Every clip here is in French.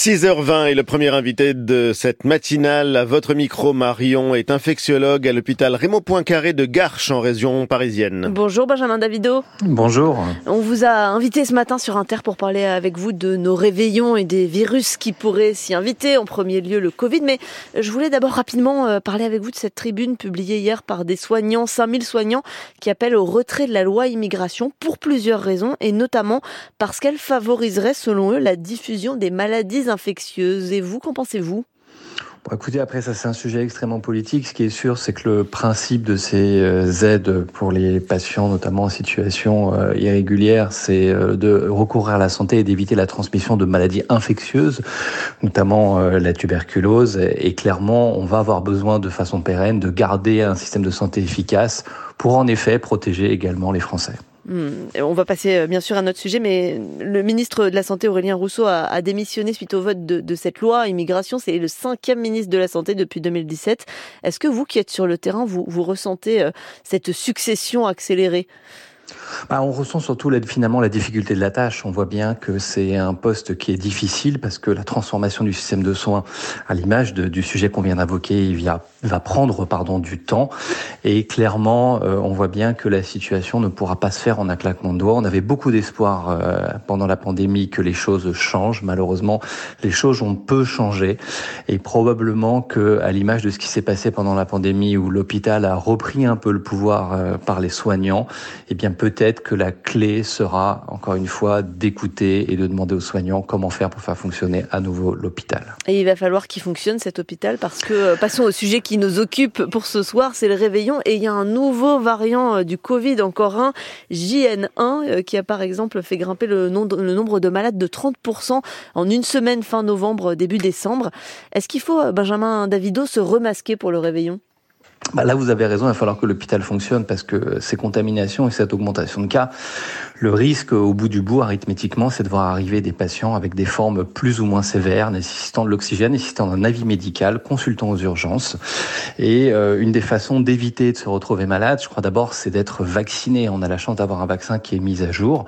6h20 et le premier invité de cette matinale à votre micro Marion est infectiologue à l'hôpital Raymond Poincaré de Garches en région parisienne. Bonjour Benjamin Davido. Bonjour. On vous a invité ce matin sur Inter pour parler avec vous de nos réveillons et des virus qui pourraient s'y inviter. En premier lieu le Covid, mais je voulais d'abord rapidement euh, parler avec vous de cette tribune publiée hier par des soignants, 5000 soignants, qui appellent au retrait de la loi immigration pour plusieurs raisons et notamment parce qu'elle favoriserait selon eux la diffusion des maladies infectieuses. Et vous, qu'en pensez-vous? Bon, écoutez, après ça c'est un sujet extrêmement politique. Ce qui est sûr, c'est que le principe de ces euh, aides pour les patients, notamment en situation euh, irrégulière, c'est euh, de recourir à la santé et d'éviter la transmission de maladies infectieuses, notamment la tuberculose. Et clairement, on va avoir besoin de façon pérenne de garder un système de santé efficace pour en effet protéger également les Français. Hmm. On va passer euh, bien sûr à notre sujet, mais le ministre de la Santé, Aurélien Rousseau, a, démissionné suite au vote de, cette loi immigration. C'est le cinquième ministre de la Santé depuis 2017. Est-ce que vous qui êtes sur le terrain, vous, ressentez euh, cette succession accélérée? Bah, on ressent surtout finalement la difficulté de la tâche. On voit bien que c'est un poste qui est difficile parce que la transformation du système de soins, à l'image du sujet qu'on vient d'invoquer, va prendre pardon du temps. Et clairement, euh, on voit bien que la situation ne pourra pas se faire en un claquement de doigts. On avait beaucoup d'espoir euh, pendant la pandémie que les choses changent. Malheureusement, les choses ont peu changé. Et probablement que, à l'image de ce qui s'est passé pendant la pandémie, où l'hôpital a repris un peu le pouvoir euh, par les soignants, eh bien peut-être que la clé sera, encore une fois, d'écouter et de demander aux soignants comment faire pour faire fonctionner à nouveau l'hôpital. Et il va falloir qu'il fonctionne cet hôpital parce que, euh, passons au sujet qui nous occupe pour ce soir, c'est le réveillon. Et il y a un nouveau variant euh, du Covid, encore un, JN1, euh, qui a par exemple fait grimper le, nombre de malades de 30% en une semaine fin novembre, début décembre. Est-ce qu'il faut, Benjamin Davido, se remasquer pour le réveillon? Bah là, vous avez raison, il va falloir que l'hôpital fonctionne parce que ces contaminations et cette augmentation de cas, le risque au bout du bout, arithmétiquement, c'est de voir arriver des patients avec des formes plus ou moins sévères, nécessitant de l'oxygène, nécessitant un avis médical, consultant aux urgences. Et euh, une des façons d'éviter de se retrouver malade, je crois d'abord, c'est d'être vacciné. On a la chance d'avoir un vaccin qui est mis à jour.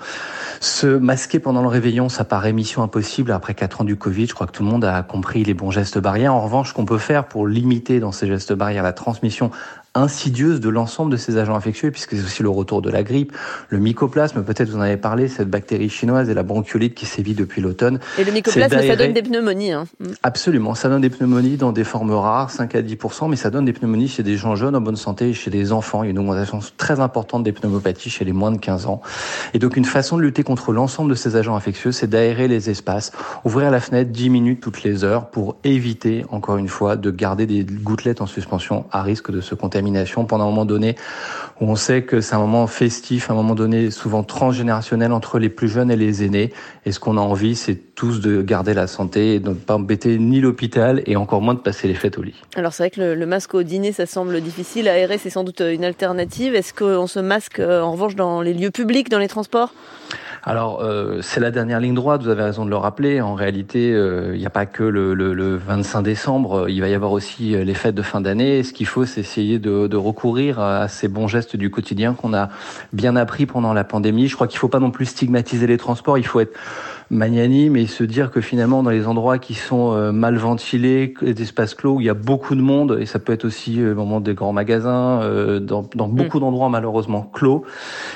Se masquer pendant le réveillon, ça paraît mission impossible après quatre ans du Covid. Je crois que tout le monde a compris les bons gestes barrières. En revanche, qu'on peut faire pour limiter dans ces gestes barrières la transmission donc insidieuse de l'ensemble de ces agents infectieux, puisque c'est aussi le retour de la grippe, le mycoplasme, peut-être vous en avez parlé, cette bactérie chinoise et la bronchiolite qui sévit depuis l'automne. Et le mycoplasme, ça donne des pneumonies. Hein. Mm. Absolument, ça donne des pneumonies dans des formes rares, 5 à 10 mais ça donne des pneumonies chez des gens jeunes en bonne santé et chez des enfants. Il y a une augmentation très importante des pneumopathies chez les moins de 15 ans. Et donc une façon de lutter contre l'ensemble de ces agents infectieux, c'est d'aérer les espaces, ouvrir la fenêtre 10 minutes toutes les heures pour éviter, encore une fois, de garder des gouttelettes en suspension à risque de se pendant un moment donné où on sait que c'est un moment festif, un moment donné souvent transgénérationnel entre les plus jeunes et les aînés. Et ce qu'on a envie, c'est tous de garder la santé et de ne pas embêter ni l'hôpital et encore moins de passer les fêtes au lit. Alors c'est vrai que le, masque au dîner, ça semble difficile. Aérer, c'est sans doute une alternative. Est-ce qu'on se masque euh, en revanche dans les lieux publics, dans les transports? Alors, euh, c'est la dernière ligne droite, vous avez raison de le rappeler. En réalité, euh, il n'y a pas que le, le, le, 25 décembre, il va y avoir aussi les fêtes de fin d'année. Ce qu'il faut, c'est essayer de, recourir à ces bons gestes du quotidien qu'on a bien appris pendant la pandémie. Je crois qu'il ne faut pas non plus stigmatiser les transports, il faut être magnanime et se dire que finalement dans les endroits qui sont euh, mal ventilés, des espaces clos où il y a beaucoup de monde et ça peut être aussi euh, au moment des grands magasins, euh, dans, dans, mm. beaucoup d'endroits malheureusement clos,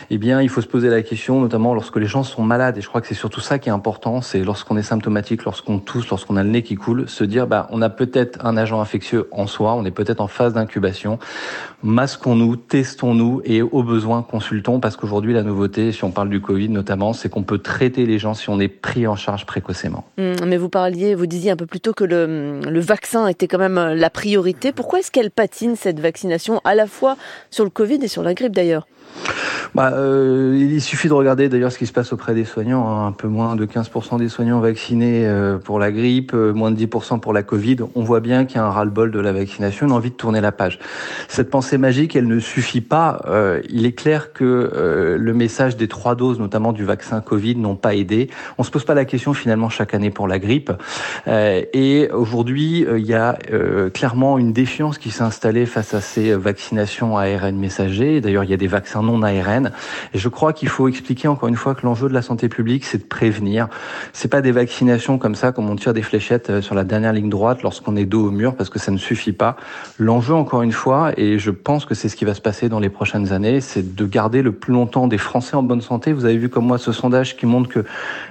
eh bien il faut se poser la question, notamment lorsque les gens sont malades. Et je crois que c'est surtout ça qui est important, c'est lorsqu'on est symptomatique, lorsqu'on tousse, lorsqu'on a le nez qui coule, se dire bah on a peut-être un agent infectieux en soi, on est peut-être en phase d'incubation, masquons-nous, testons-nous et au besoin consultons. Parce qu'aujourd'hui la nouveauté, si on parle du Covid notamment, c'est qu'on peut traiter les gens si on est pris en charge précocement. Hum, mais vous parliez, vous disiez un peu plus tôt que le, le vaccin était quand même la priorité. Pourquoi est-ce qu'elle patine cette vaccination à la fois sur le Covid et sur la grippe d'ailleurs? Bah, euh, il suffit de regarder d'ailleurs ce qui se passe auprès des soignants. Hein. Un peu moins de 15% des soignants vaccinés euh, pour la grippe, euh, moins de 10% pour la Covid. On voit bien qu'il y a un ras-le-bol de la vaccination, une envie de tourner la page. Cette pensée magique, elle ne suffit pas. il est clair que le message des trois doses, notamment du vaccin Covid, n'ont pas aidé. On se pose pas la question finalement chaque année pour la grippe. Euh, et aujourd'hui, euh, il y a euh, clairement une défiance qui s'est installée face à ces vaccinations ARN messagers. D'ailleurs, il y a des vaccins non ARN. Et je crois qu'il faut expliquer encore une fois que l'enjeu de la santé publique, c'est de prévenir. C'est pas des vaccinations comme ça, comme on tire des fléchettes sur la dernière ligne droite lorsqu'on est dos au mur, parce que ça ne suffit pas. L'enjeu, encore une fois, et je pense que c'est ce qui va se passer dans les prochaines années, c'est de garder le plus longtemps des Français en bonne santé. Vous avez vu comme moi ce sondage qui montre que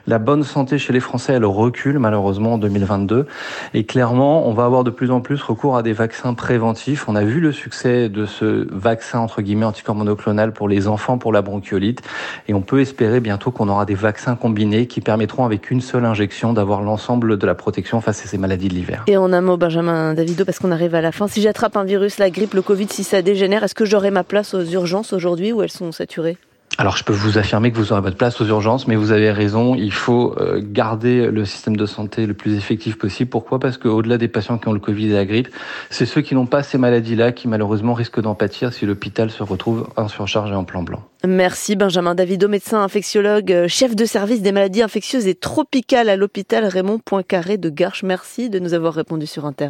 la bonne santé chez les Français, elle recule malheureusement en 2022. Et clairement, on va avoir de plus en plus recours à des vaccins préventifs. On a vu le succès de ce vaccin, entre guillemets, anticorps monoclonal pour les enfants, pour la bronchiolite. Et on peut espérer bientôt qu'on aura des vaccins combinés qui permettront avec une seule injection d'avoir l'ensemble de la protection face à ces maladies de l'hiver. Et en un mot, Benjamin Davido, parce qu'on arrive à la fin. Si j'attrape un virus, la grippe, le Covid, si ça dégénère, est-ce que j'aurai ma place aux urgences aujourd'hui ou elles sont saturées? Alors je peux vous affirmer que vous aurez votre place aux urgences, mais vous avez raison, il faut euh, garder le système de santé le plus effectif possible. Pourquoi? Parce qu'au-delà des patients qui ont le Covid et la grippe, c'est ceux qui n'ont pas ces maladies-là qui malheureusement risquent d'en pâtir si l'hôpital se retrouve en surcharge et en plan blanc. Merci Benjamin Davido, médecin infectiologue, euh, chef de service des maladies infectieuses et tropicales à l'hôpital Raymond Poincaré de Garches. Merci de nous avoir répondu sur Inter.